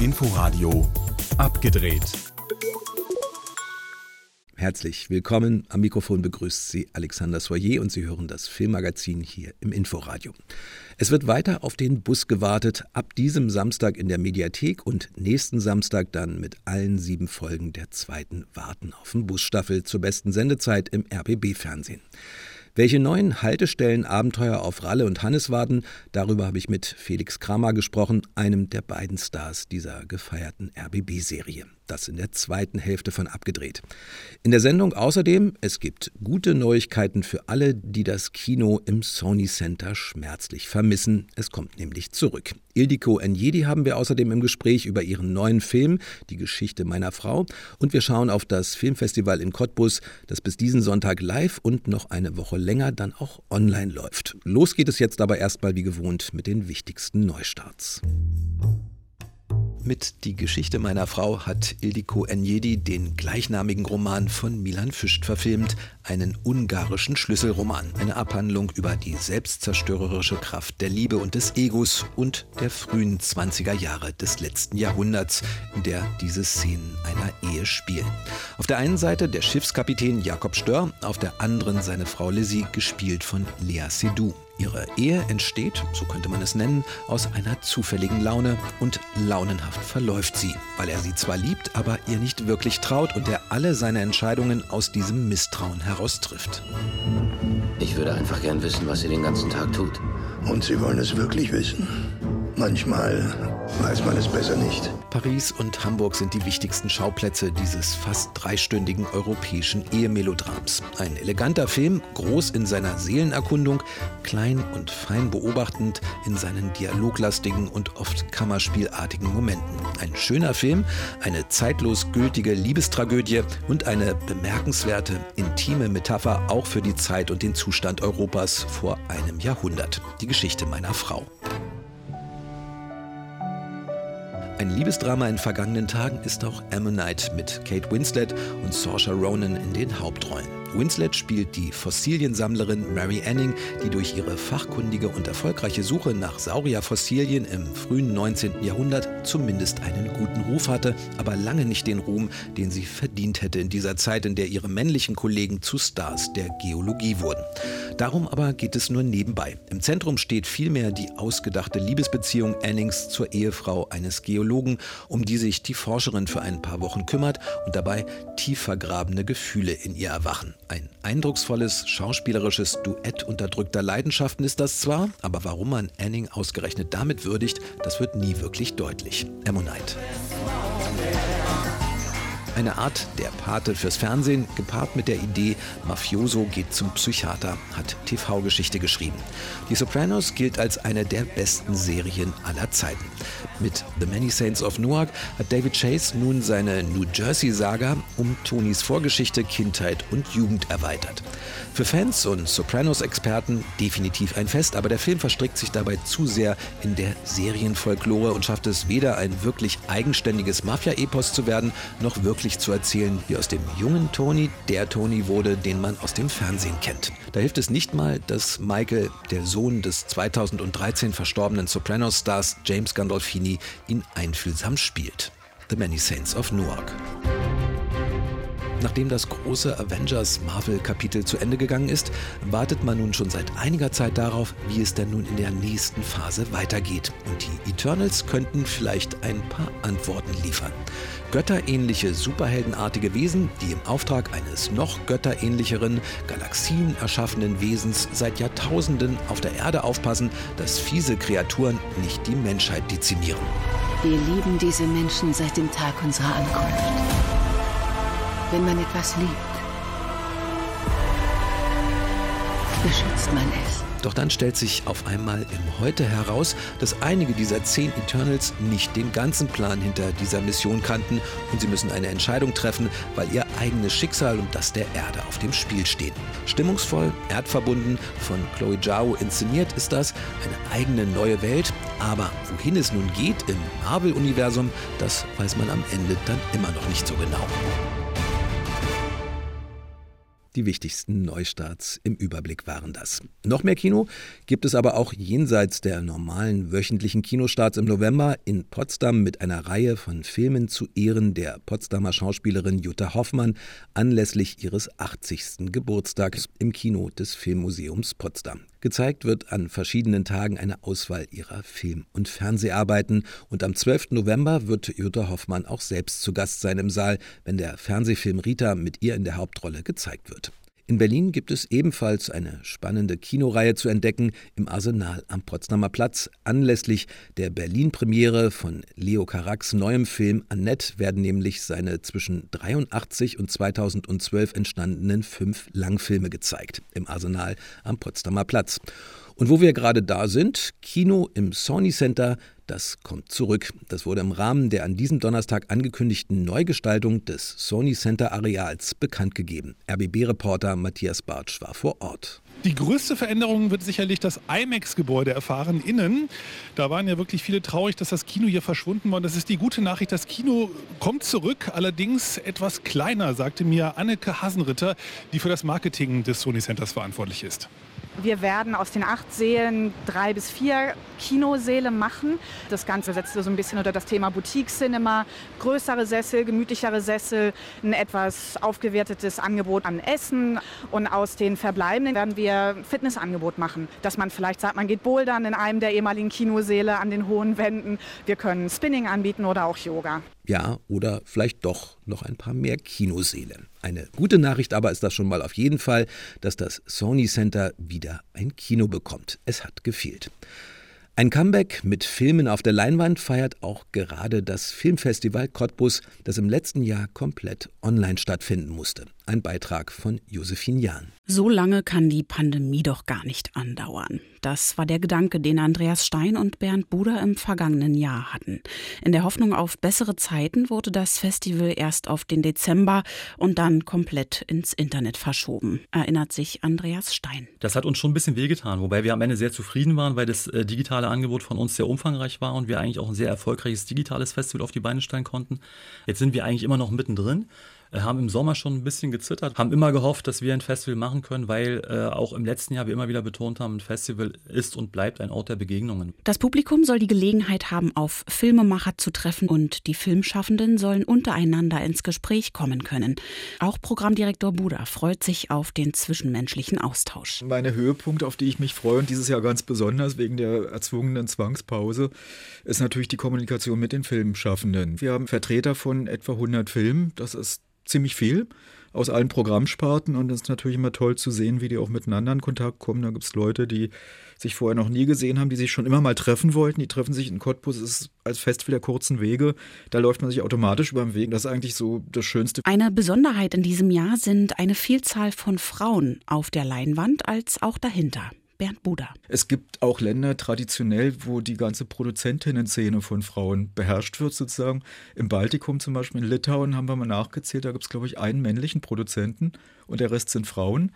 Inforadio abgedreht. Herzlich willkommen. Am Mikrofon begrüßt Sie Alexander Soyer und Sie hören das Filmmagazin hier im Inforadio. Es wird weiter auf den Bus gewartet, ab diesem Samstag in der Mediathek und nächsten Samstag dann mit allen sieben Folgen der zweiten Warten auf den Busstaffel zur besten Sendezeit im RBB-Fernsehen. Welche neuen Haltestellen Abenteuer auf Ralle und Hannes warten, darüber habe ich mit Felix Kramer gesprochen, einem der beiden Stars dieser gefeierten RBB-Serie. Das in der zweiten Hälfte von abgedreht. In der Sendung außerdem, es gibt gute Neuigkeiten für alle, die das Kino im Sony Center schmerzlich vermissen. Es kommt nämlich zurück. Ildiko Njedi haben wir außerdem im Gespräch über ihren neuen Film, Die Geschichte meiner Frau. Und wir schauen auf das Filmfestival in Cottbus, das bis diesen Sonntag live und noch eine Woche länger dann auch online läuft. Los geht es jetzt aber erstmal wie gewohnt mit den wichtigsten Neustarts. Mit Die Geschichte meiner Frau hat Ildiko Enjedi den gleichnamigen Roman von Milan Fischt verfilmt, einen ungarischen Schlüsselroman, eine Abhandlung über die selbstzerstörerische Kraft der Liebe und des Egos und der frühen 20er Jahre des letzten Jahrhunderts, in der diese Szenen einer Ehe spielen. Auf der einen Seite der Schiffskapitän Jakob Stör, auf der anderen seine Frau Lizzie, gespielt von Lea Seydoux. Ihre Ehe entsteht, so könnte man es nennen, aus einer zufälligen Laune und launenhaft verläuft sie, weil er sie zwar liebt, aber ihr nicht wirklich traut und er alle seine Entscheidungen aus diesem Misstrauen heraus trifft. Ich würde einfach gern wissen, was sie den ganzen Tag tut. Und Sie wollen es wirklich wissen? Manchmal weiß man es besser nicht. Paris und Hamburg sind die wichtigsten Schauplätze dieses fast dreistündigen europäischen Ehemelodrams. Ein eleganter Film, groß in seiner Seelenerkundung, klein und fein beobachtend in seinen dialoglastigen und oft kammerspielartigen Momenten. Ein schöner Film, eine zeitlos gültige Liebestragödie und eine bemerkenswerte, intime Metapher auch für die Zeit und den Zustand Europas vor einem Jahrhundert. Die Geschichte meiner Frau. Ein Liebesdrama in vergangenen Tagen ist auch Ammonite mit Kate Winslet und Saoirse Ronan in den Hauptrollen. Winslet spielt die Fossiliensammlerin Mary Anning, die durch ihre fachkundige und erfolgreiche Suche nach Saurierfossilien im frühen 19. Jahrhundert zumindest einen guten Ruf hatte, aber lange nicht den Ruhm, den sie verdient hätte in dieser Zeit, in der ihre männlichen Kollegen zu Stars der Geologie wurden. Darum aber geht es nur nebenbei. Im Zentrum steht vielmehr die ausgedachte Liebesbeziehung Annings zur Ehefrau eines Geologen, um die sich die Forscherin für ein paar Wochen kümmert und dabei tief vergrabene Gefühle in ihr erwachen. Ein eindrucksvolles, schauspielerisches Duett unterdrückter Leidenschaften ist das zwar, aber warum man Anning ausgerechnet damit würdigt, das wird nie wirklich deutlich. Ammonite. Eine Art der Pate fürs Fernsehen, gepaart mit der Idee, Mafioso geht zum Psychiater, hat TV-Geschichte geschrieben. Die Sopranos gilt als eine der besten Serien aller Zeiten. Mit The Many Saints of Newark hat David Chase nun seine New Jersey-Saga um Tonys Vorgeschichte, Kindheit und Jugend erweitert. Für Fans und Sopranos-Experten definitiv ein Fest, aber der Film verstrickt sich dabei zu sehr in der Serienfolklore und schafft es weder ein wirklich eigenständiges Mafia-Epos zu werden, noch wirklich zu erzählen, wie aus dem jungen Tony der Tony wurde, den man aus dem Fernsehen kennt. Da hilft es nicht mal, dass Michael, der Sohn des 2013 verstorbenen Sopranos-Stars James Gandolfini, ihn einfühlsam spielt. The Many Saints of Newark. Nachdem das große Avengers-Marvel-Kapitel zu Ende gegangen ist, wartet man nun schon seit einiger Zeit darauf, wie es denn nun in der nächsten Phase weitergeht. Und die Eternals könnten vielleicht ein paar Antworten liefern. Götterähnliche, superheldenartige Wesen, die im Auftrag eines noch götterähnlicheren, Galaxien erschaffenen Wesens seit Jahrtausenden auf der Erde aufpassen, dass fiese Kreaturen nicht die Menschheit dezimieren. Wir lieben diese Menschen seit dem Tag unserer Ankunft. Wenn man etwas liebt, beschützt man es. Doch dann stellt sich auf einmal im Heute heraus, dass einige dieser zehn Eternals nicht den ganzen Plan hinter dieser Mission kannten und sie müssen eine Entscheidung treffen, weil ihr eigenes Schicksal und das der Erde auf dem Spiel stehen. Stimmungsvoll, erdverbunden, von Chloe Zhao inszeniert ist das, eine eigene neue Welt, aber wohin es nun geht im Marvel-Universum, das weiß man am Ende dann immer noch nicht so genau. Die wichtigsten Neustarts im Überblick waren das. Noch mehr Kino gibt es aber auch jenseits der normalen wöchentlichen Kinostarts im November in Potsdam mit einer Reihe von Filmen zu Ehren der Potsdamer Schauspielerin Jutta Hoffmann anlässlich ihres 80. Geburtstags im Kino des Filmmuseums Potsdam. Gezeigt wird an verschiedenen Tagen eine Auswahl ihrer Film- und Fernseharbeiten und am 12. November wird Jutta Hoffmann auch selbst zu Gast sein im Saal, wenn der Fernsehfilm Rita mit ihr in der Hauptrolle gezeigt wird. In Berlin gibt es ebenfalls eine spannende Kinoreihe zu entdecken im Arsenal am Potsdamer Platz. Anlässlich der Berlin-Premiere von Leo Carax neuem Film Annette werden nämlich seine zwischen 83 und 2012 entstandenen fünf Langfilme gezeigt im Arsenal am Potsdamer Platz. Und wo wir gerade da sind, Kino im Sony Center, das kommt zurück. Das wurde im Rahmen der an diesem Donnerstag angekündigten Neugestaltung des Sony Center Areals bekannt gegeben. RBB-Reporter Matthias Bartsch war vor Ort. Die größte Veränderung wird sicherlich das IMAX-Gebäude erfahren innen. Da waren ja wirklich viele traurig, dass das Kino hier verschwunden war. Das ist die gute Nachricht. Das Kino kommt zurück, allerdings etwas kleiner, sagte mir Anneke Hasenritter, die für das Marketing des Sony Centers verantwortlich ist. Wir werden aus den acht Sälen drei bis vier Kinosäle machen. Das Ganze setzt so ein bisschen unter das Thema Boutique-Cinema. Größere Sessel, gemütlichere Sessel, ein etwas aufgewertetes Angebot an Essen. Und aus den Verbleibenden werden wir Fitnessangebot machen. Dass man vielleicht sagt, man geht bouldern in einem der ehemaligen Kinosäle an den hohen Wänden. Wir können Spinning anbieten oder auch Yoga. Ja, oder vielleicht doch noch ein paar mehr Kinoseele. Eine gute Nachricht aber ist das schon mal auf jeden Fall, dass das Sony Center wieder ein Kino bekommt. Es hat gefehlt. Ein Comeback mit Filmen auf der Leinwand feiert auch gerade das Filmfestival Cottbus, das im letzten Jahr komplett online stattfinden musste. Ein Beitrag von Josephine Jahn. So lange kann die Pandemie doch gar nicht andauern. Das war der Gedanke, den Andreas Stein und Bernd Buder im vergangenen Jahr hatten. In der Hoffnung auf bessere Zeiten wurde das Festival erst auf den Dezember und dann komplett ins Internet verschoben, erinnert sich Andreas Stein. Das hat uns schon ein bisschen wehgetan, wobei wir am Ende sehr zufrieden waren, weil das äh, digitale Angebot von uns sehr umfangreich war und wir eigentlich auch ein sehr erfolgreiches digitales Festival auf die Beine stellen konnten. Jetzt sind wir eigentlich immer noch mittendrin haben im Sommer schon ein bisschen gezittert, haben immer gehofft, dass wir ein Festival machen können, weil äh, auch im letzten Jahr wir immer wieder betont haben, ein Festival ist und bleibt ein Ort der Begegnungen. Das Publikum soll die Gelegenheit haben, auf Filmemacher zu treffen und die Filmschaffenden sollen untereinander ins Gespräch kommen können. Auch Programmdirektor Buda freut sich auf den zwischenmenschlichen Austausch. Meine Höhepunkte, auf die ich mich freue und dieses Jahr ganz besonders wegen der erzwungenen Zwangspause, ist natürlich die Kommunikation mit den Filmschaffenden. Wir haben Vertreter von etwa 100 Filmen. Das ist ziemlich viel aus allen Programmsparten und es ist natürlich immer toll zu sehen, wie die auch miteinander in Kontakt kommen. Da gibt es Leute, die sich vorher noch nie gesehen haben, die sich schon immer mal treffen wollten. Die treffen sich in Cottbus, ist als Fest der kurzen Wege. Da läuft man sich automatisch über den Weg. Das ist eigentlich so das Schönste. Eine Besonderheit in diesem Jahr sind eine Vielzahl von Frauen auf der Leinwand als auch dahinter. Bernd Buder. Es gibt auch Länder traditionell, wo die ganze Produzentinnen-Szene von Frauen beherrscht wird, sozusagen. Im Baltikum zum Beispiel, in Litauen haben wir mal nachgezählt, da gibt es, glaube ich, einen männlichen Produzenten und der Rest sind Frauen.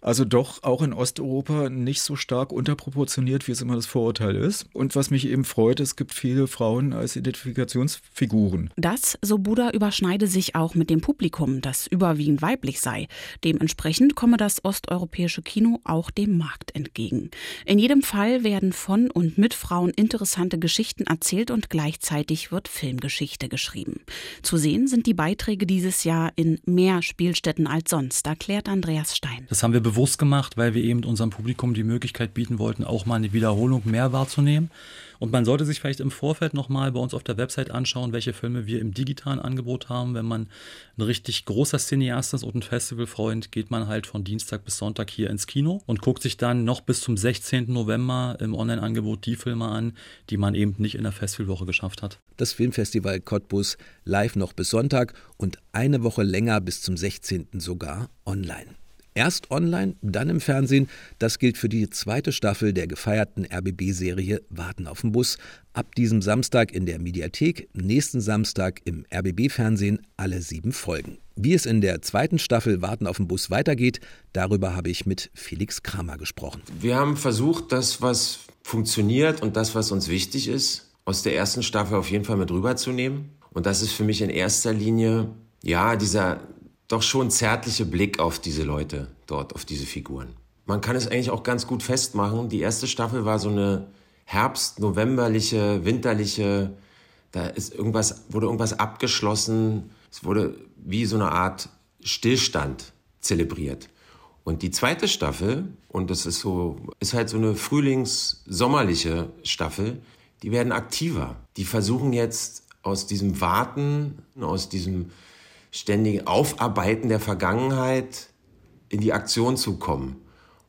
Also doch auch in Osteuropa nicht so stark unterproportioniert, wie es immer das Vorurteil ist. Und was mich eben freut, es gibt viele Frauen als Identifikationsfiguren. Das, so Buda, überschneide sich auch mit dem Publikum, das überwiegend weiblich sei. Dementsprechend komme das osteuropäische Kino auch dem Markt entgegen. In jedem Fall werden von und mit Frauen interessante Geschichten erzählt und gleichzeitig wird Filmgeschichte geschrieben. Zu sehen sind die Beiträge dieses Jahr in mehr Spielstätten als sonst, erklärt Andreas Stein. Das haben wir bewusst gemacht, weil wir eben unserem Publikum die Möglichkeit bieten wollten, auch mal eine Wiederholung mehr wahrzunehmen. Und man sollte sich vielleicht im Vorfeld nochmal bei uns auf der Website anschauen, welche Filme wir im digitalen Angebot haben. Wenn man ein richtig großer Cineast ist und ein Festivalfreund, geht man halt von Dienstag bis Sonntag hier ins Kino und guckt sich dann noch bis zum 16. November im Online-Angebot die Filme an, die man eben nicht in der Festivalwoche geschafft hat. Das Filmfestival Cottbus live noch bis Sonntag und eine Woche länger bis zum 16. sogar online. Erst online, dann im Fernsehen. Das gilt für die zweite Staffel der gefeierten RBB-Serie Warten auf den Bus. Ab diesem Samstag in der Mediathek, nächsten Samstag im RBB-Fernsehen alle sieben Folgen. Wie es in der zweiten Staffel Warten auf den Bus weitergeht, darüber habe ich mit Felix Kramer gesprochen. Wir haben versucht, das, was funktioniert und das, was uns wichtig ist, aus der ersten Staffel auf jeden Fall mit rüberzunehmen. Und das ist für mich in erster Linie, ja, dieser doch schon zärtliche Blick auf diese Leute dort, auf diese Figuren. Man kann es eigentlich auch ganz gut festmachen. Die erste Staffel war so eine Herbst-, Novemberliche, winterliche, da ist irgendwas, wurde irgendwas abgeschlossen. Es wurde wie so eine Art Stillstand zelebriert. Und die zweite Staffel, und das ist so, ist halt so eine frühlings-sommerliche Staffel, die werden aktiver. Die versuchen jetzt aus diesem Warten, aus diesem ständigen Aufarbeiten der Vergangenheit in die Aktion zu kommen.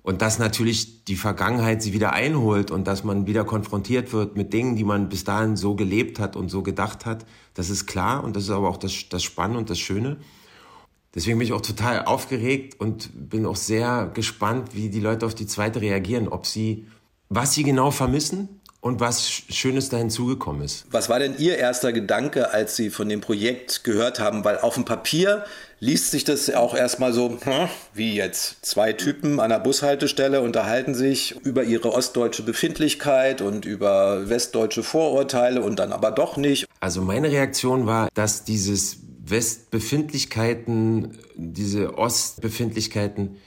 Und dass natürlich die Vergangenheit sie wieder einholt und dass man wieder konfrontiert wird mit Dingen, die man bis dahin so gelebt hat und so gedacht hat, das ist klar und das ist aber auch das, das Spannende und das Schöne. Deswegen bin ich auch total aufgeregt und bin auch sehr gespannt, wie die Leute auf die zweite reagieren, ob sie, was sie genau vermissen und was Schönes da hinzugekommen ist. Was war denn Ihr erster Gedanke, als Sie von dem Projekt gehört haben? Weil auf dem Papier liest sich das auch erstmal so, hm, wie jetzt zwei Typen an der Bushaltestelle unterhalten sich über ihre ostdeutsche Befindlichkeit und über westdeutsche Vorurteile und dann aber doch nicht. Also meine Reaktion war, dass dieses Westbefindlichkeiten, diese Ostbefindlichkeiten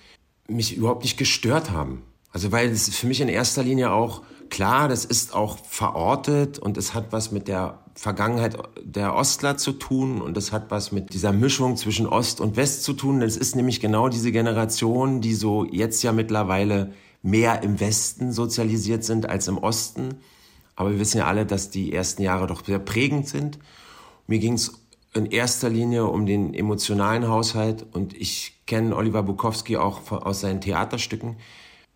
mich überhaupt nicht gestört haben. Also weil es für mich in erster Linie auch klar, das ist auch verortet und es hat was mit der Vergangenheit der Ostler zu tun und es hat was mit dieser Mischung zwischen Ost und West zu tun. Das ist nämlich genau diese Generation, die so jetzt ja mittlerweile mehr im Westen sozialisiert sind als im Osten. Aber wir wissen ja alle, dass die ersten Jahre doch sehr prägend sind. Mir ging es in erster Linie um den emotionalen Haushalt und ich kenne Oliver Bukowski auch aus seinen Theaterstücken.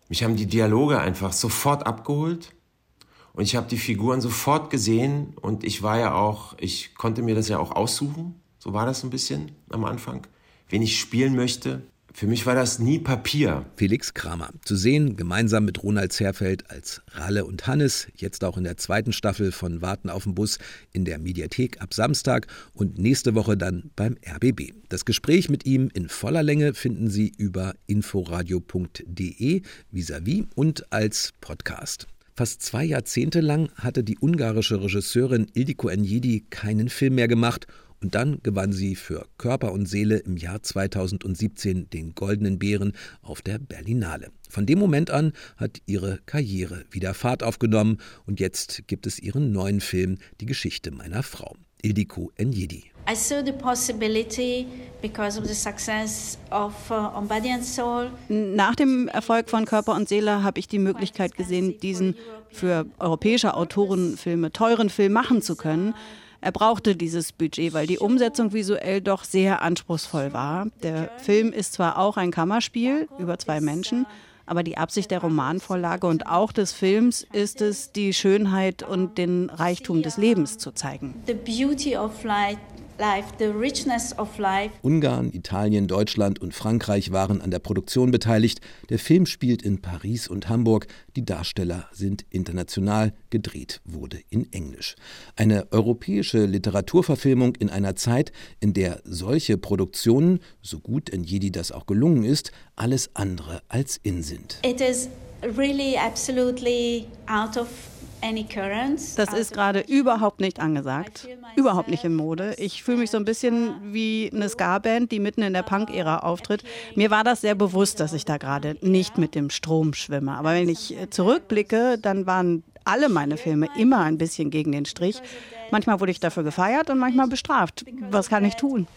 Mich haben die Dialoge einfach sofort abgeholt und ich habe die Figuren sofort gesehen und ich war ja auch, ich konnte mir das ja auch aussuchen, so war das ein bisschen am Anfang, wen ich spielen möchte. Für mich war das nie Papier. Felix Kramer. Zu sehen, gemeinsam mit Ronald Zerfeld als Ralle und Hannes, jetzt auch in der zweiten Staffel von Warten auf den Bus in der Mediathek ab Samstag und nächste Woche dann beim RBB. Das Gespräch mit ihm in voller Länge finden Sie über inforadio.de vis-à-vis und als Podcast. Fast zwei Jahrzehnte lang hatte die ungarische Regisseurin Ildiko Enjedi keinen Film mehr gemacht und dann gewann sie für Körper und Seele im Jahr 2017 den Goldenen Bären auf der Berlinale. Von dem Moment an hat ihre Karriere wieder Fahrt aufgenommen und jetzt gibt es ihren neuen Film Die Geschichte meiner Frau. Ildiko Enjedi. I saw the possibility because of the success of uh, On Body and Soul. Nach dem Erfolg von Körper und Seele habe ich die Möglichkeit gesehen, diesen für europäische Autorenfilme teuren Film machen zu können. Er brauchte dieses Budget, weil die Umsetzung visuell doch sehr anspruchsvoll war. Der Film ist zwar auch ein Kammerspiel über zwei Menschen, aber die Absicht der Romanvorlage und auch des Films ist es, die Schönheit und den Reichtum des Lebens zu zeigen. The beauty of light Ungarn, Italien, Deutschland und Frankreich waren an der Produktion beteiligt. Der Film spielt in Paris und Hamburg. Die Darsteller sind international. Gedreht wurde in Englisch. Eine europäische Literaturverfilmung in einer Zeit, in der solche Produktionen, so gut in Jedi das auch gelungen ist, alles andere als in sind. It is really absolutely out of das ist gerade überhaupt nicht angesagt, überhaupt nicht in Mode. Ich fühle mich so ein bisschen wie eine Ska-Band, die mitten in der Punk-Ära auftritt. Mir war das sehr bewusst, dass ich da gerade nicht mit dem Strom schwimme. Aber wenn ich zurückblicke, dann waren alle meine Filme immer ein bisschen gegen den Strich. Manchmal wurde ich dafür gefeiert und manchmal bestraft. Was kann ich tun?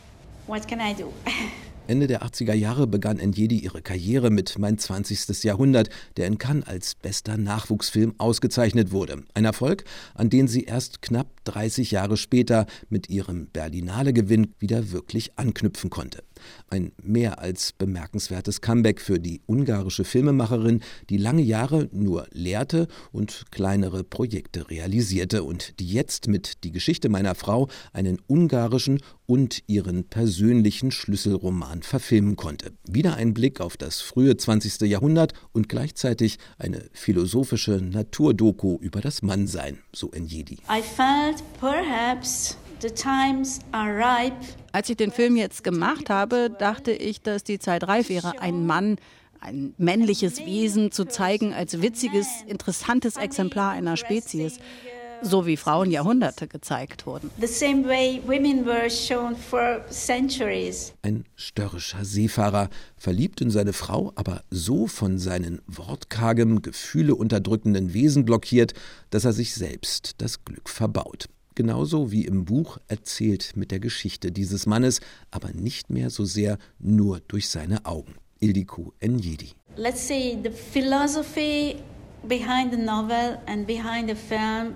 What can I do? Ende der 80er Jahre begann Njedi ihre Karriere mit Mein 20. Jahrhundert, der in Cannes als bester Nachwuchsfilm ausgezeichnet wurde. Ein Erfolg, an den sie erst knapp 30 Jahre später mit ihrem Berlinale-Gewinn wieder wirklich anknüpfen konnte. Ein mehr als bemerkenswertes Comeback für die ungarische Filmemacherin, die lange Jahre nur lehrte und kleinere Projekte realisierte und die jetzt mit Die Geschichte meiner Frau einen ungarischen und ihren persönlichen Schlüsselroman verfilmen konnte. Wieder ein Blick auf das frühe 20. Jahrhundert und gleichzeitig eine philosophische Naturdoku über das Mannsein, so Njedi. I felt perhaps als ich den Film jetzt gemacht habe, dachte ich, dass die Zeit reif wäre, einen Mann, ein männliches Wesen zu zeigen als witziges, interessantes Exemplar einer Spezies. so wie Frauen Jahrhunderte gezeigt wurden. Ein störrischer Seefahrer, verliebt in seine Frau, aber so von seinen wortkargem, Gefühle unterdrückenden Wesen blockiert, dass er sich selbst das Glück verbaut. Genauso wie im Buch erzählt mit der Geschichte dieses Mannes, aber nicht mehr so sehr nur durch seine Augen. Ildiko Njedi. Let's say the philosophy behind the novel and behind the film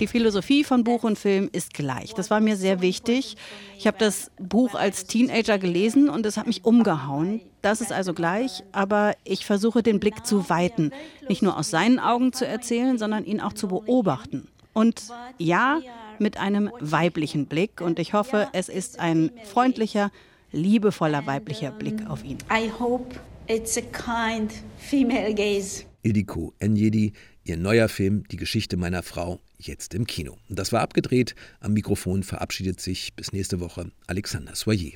die Philosophie von Buch und Film ist gleich. Das war mir sehr wichtig. Ich habe das Buch als Teenager gelesen und es hat mich umgehauen. Das ist also gleich, aber ich versuche den Blick zu weiten, nicht nur aus seinen Augen zu erzählen, sondern ihn auch zu beobachten. Und ja, mit einem weiblichen Blick und ich hoffe, es ist ein freundlicher, liebevoller weiblicher Blick auf ihn. I hope it's a kind female gaze. Ildiko Enjedi, ihr neuer Film Die Geschichte meiner Frau, jetzt im Kino. Und das war abgedreht. Am Mikrofon verabschiedet sich bis nächste Woche Alexander Soyer.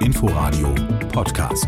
Inforadio Podcast.